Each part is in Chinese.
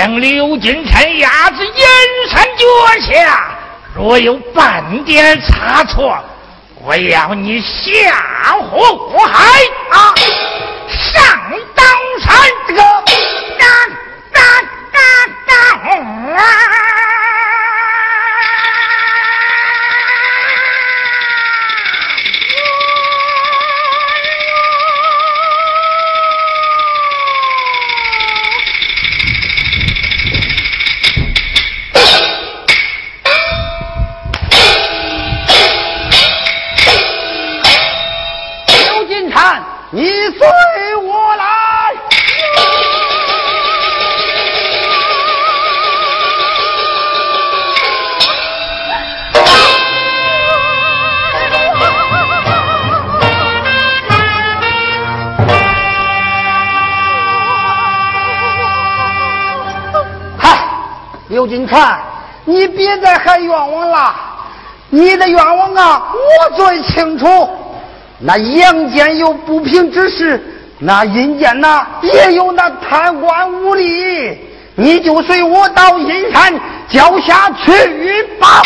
将刘金山压至阴山脚下，若有半点差错，我要你下火海啊！刘金川，你别再喊冤枉了。你的冤枉啊，我最清楚。那阳间有不平之事，那阴间呐也有那贪官污吏，你就随我到阴山脚下去吧。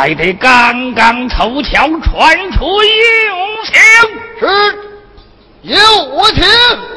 还得刚刚凑巧，传出用情，是有请。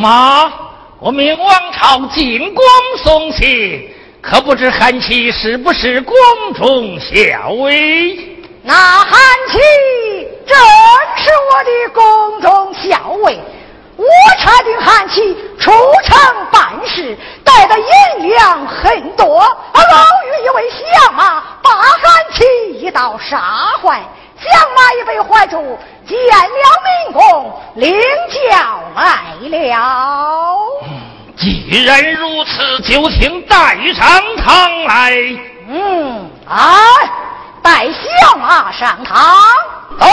驸马，我命王朝进宫送信，可不知韩琦是不是宫中校尉？那韩琦正是我的宫中校尉，我差定韩琦出城办事，带的银两很多，老于一位相马把韩琦一道杀坏，相马也被怀住。见了明公，领教来了。既然如此，就请带上堂来。嗯，啊，带小马上堂。走。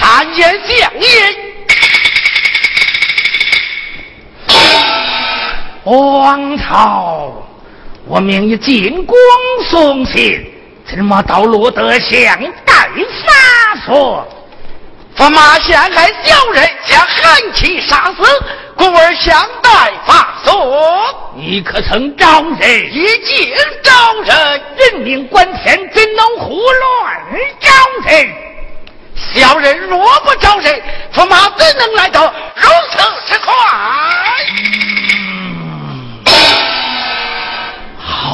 参见相爷。王朝，我命你进宫送信，怎么到罗德乡带法索？驸马陷害小人，将韩琦杀死，故而相带法索。你可曾招人？已经招人，人命关天，怎能胡乱招人？小人若不招人，驸马怎能来到如此之快？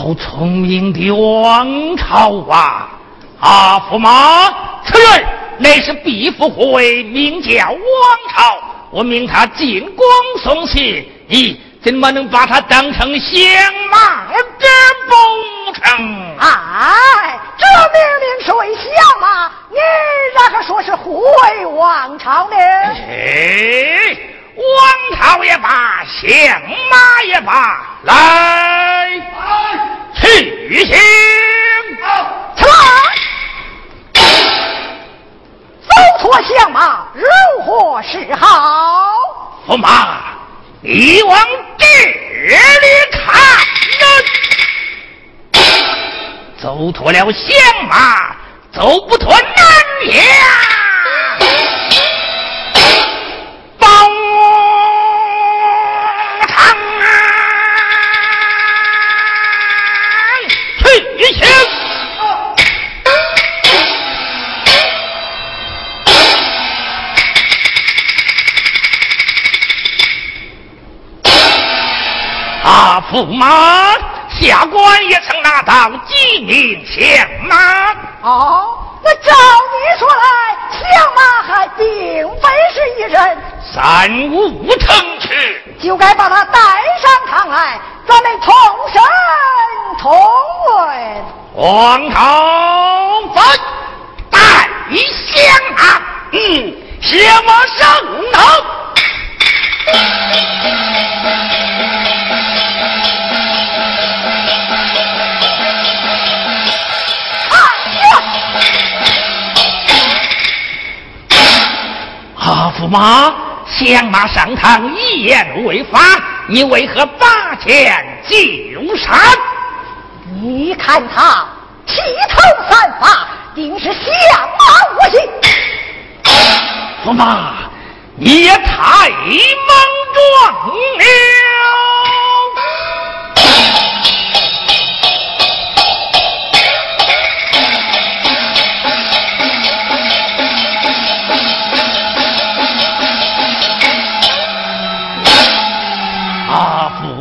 好聪明的王朝啊！阿，驸马，此人乃是毕福会，名叫王朝。我命他进宫送信，你怎么能把他当成相马之不成？哎，这命令是为相马，你然何说是护卫王朝呢？哎，王朝也罢，相马也罢，来。去行，起来！走脱相马，如何是好？驸马，你往这里看，走脱了相马，走不脱南阳。驸马，下官也曾拿到几名相马。哦，那照你说来，相马还并非是一人，三五成群，就该把他带上堂来，咱们同审同论。皇朝在，带相马，嗯，相马上堂。驸马，相马上堂一言违法，你为何拔剑就杀？你看他披头散发，定是相马无心。驸马，你也太莽撞了。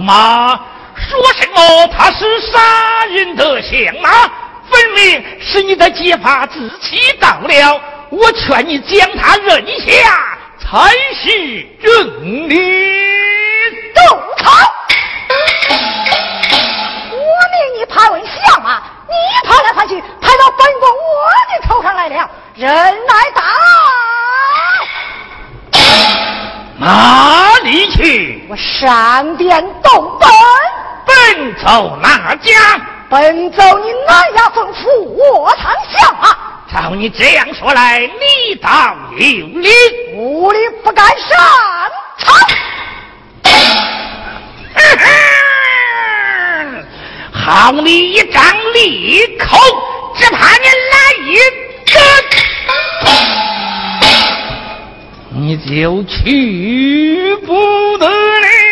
妈说什么？他是杀人的相吗，分明是你的结发之期到了。我劝你将他认下，才是正理。杜超，我命你盘问相啊，你跑来跑去，跑到本宫我的头上来了，人来打。哪里去？我上殿动本，奔走哪家？奔走你南衙吩咐我堂下啊。照你这样说来，你当有理，无理不敢上朝。好你一张利口，只怕你来一个。你就去不得了。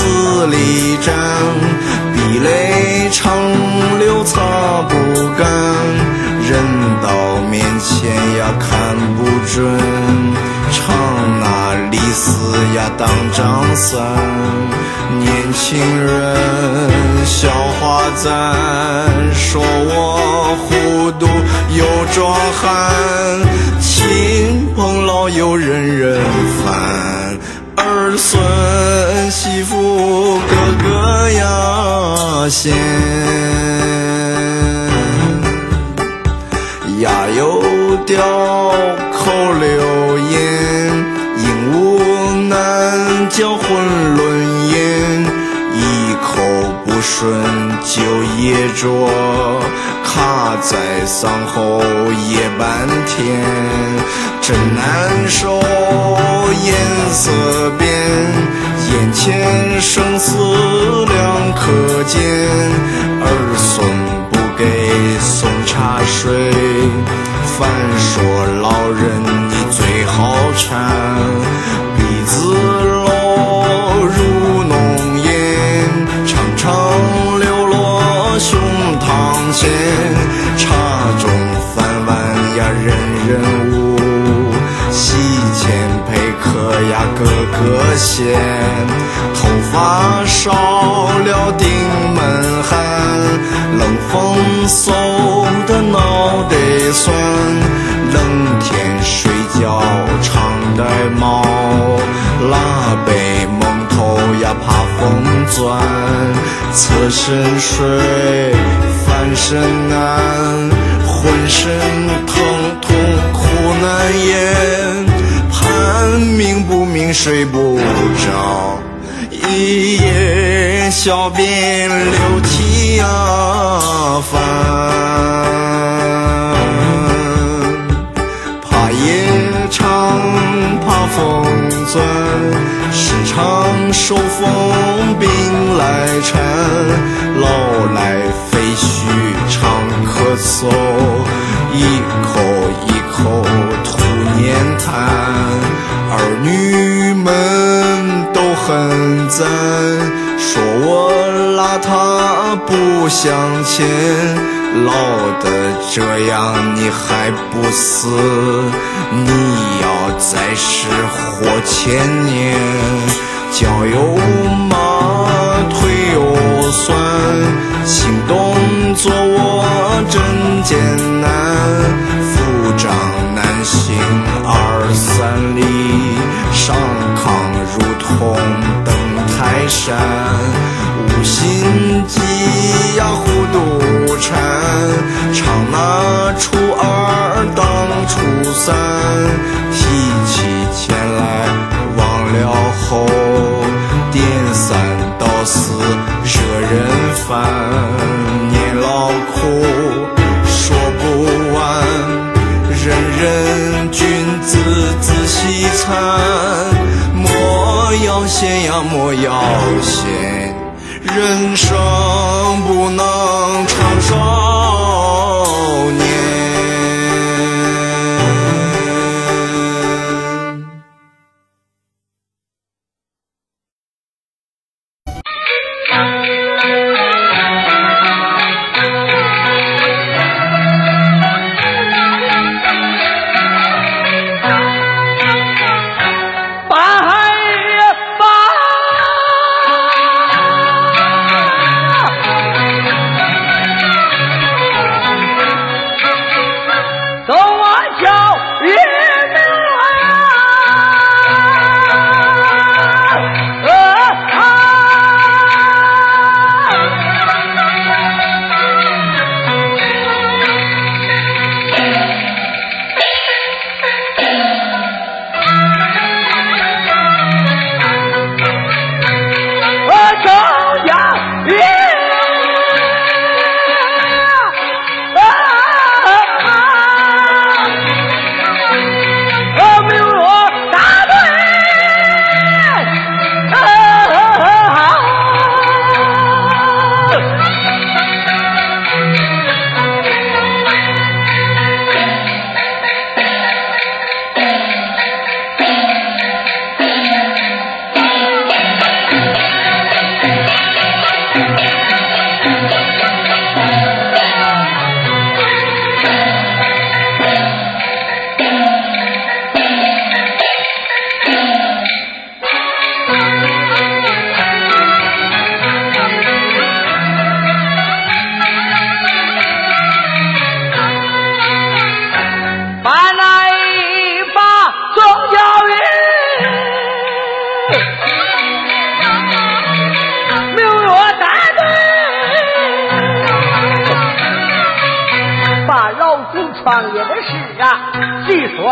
自力战壁垒长流擦不干人到面前呀看不准唱那李斯呀当张三年轻人笑话咱说我糊涂又壮汉亲朋老友人人烦。儿孙媳妇个个呀贤，牙又掉，口流烟，鹦鹉难教，混论咽，一口不顺，就噎着，卡在嗓喉，噎半天。真难受颜色变眼前生死两可见儿孙不给送茶水反说老人线，头发少了顶门寒，冷风嗖的脑袋酸，冷天睡觉常戴帽，拉被蒙头呀怕风钻，侧身睡翻身难，浑身疼痛苦难言。盼明不明睡不着，一夜小便流涕啊烦，怕夜长怕风钻，时常受风病来缠，老来废墟常咳嗽，一口一口吐粘痰，儿女们都很赞，说我邋遢不向前，老的这样你还不死，你要再是活千年，脚又麻，腿又酸，行动做我真艰难，山，无心机呀糊涂缠，常拿初二当初三，提起钱来忘了后，颠三倒四惹人烦，年老苦说不完，人人君子仔细参，莫要闲呀莫要闲，人生不能长寿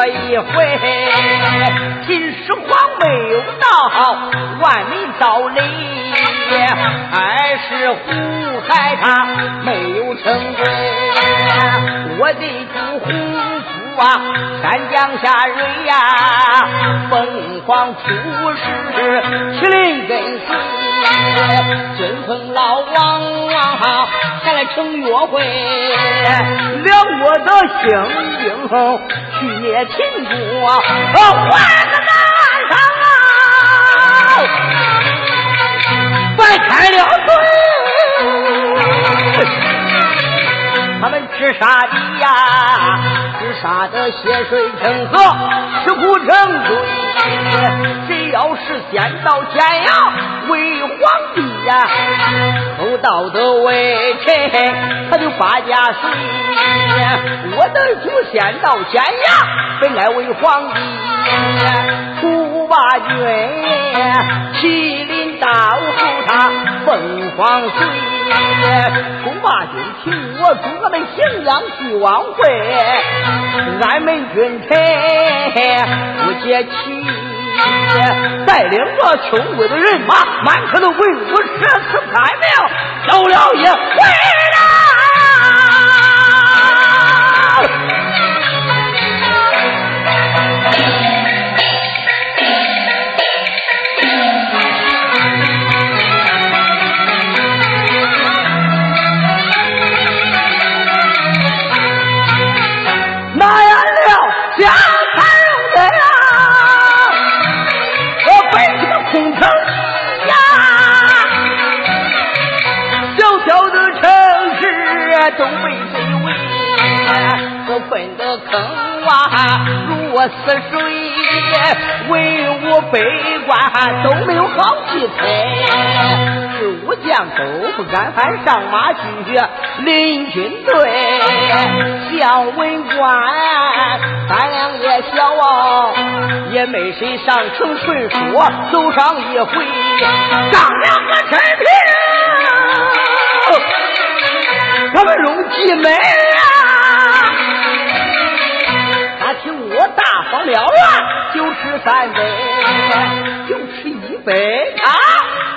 一回。秦始皇没有到万民道理，还是胡亥他没有成功。我的主洪福啊，山江下瑞呀，凤凰出世，麒麟跟随，尊奉老王啊，前来成约会，两国的兴兵去灭秦国，换个南上啊，白开了嘴。他们治杀的呀，治杀的血水成河，吃苦成罪。谁要是先到咸阳为皇帝呀，偷盗的为臣，他就发家谁？我的祖先到咸阳，本来为皇帝，出八军，麒麟到后他凤凰随。中八军请我诸葛的荥阳聚晚会，俺们君臣不解气，带领着穷鬼的人马，满城的为我舍此开命，走了一回都我死水，文武百官都没有好气派。是武将都不敢喊上马去领军队，小文官胆量也小啊，也没谁上城顺说走上一回，上两个陈平。他们用计门啊！我大方了啊，就吃三杯，就吃一杯啊！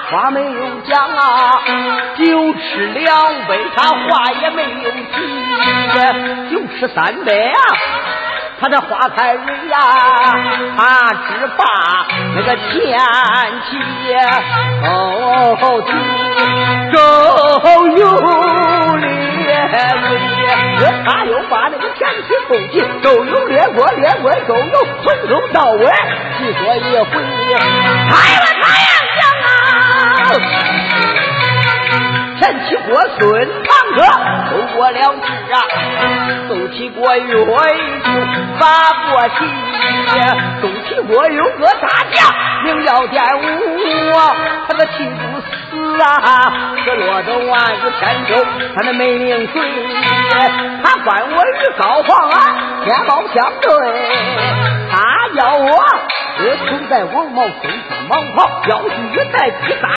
话没有讲啊，就吃两杯，他话也没有提，就吃三杯啊！他的花开人呀，他只把那个天气哦周有列他又把那个天气空气周游列国，列国周游，从头到尾细说一回。太了太阳讲啊！前起过孙堂哥，后过了志啊，后起过岳就发过气，齐国有个大将？名叫典武，他个气不死啊，可落得万子千秋，他那没名嘴，他管我与高皇啊天毛相对，他要我我存在王莽身上蟒袍，要去在第三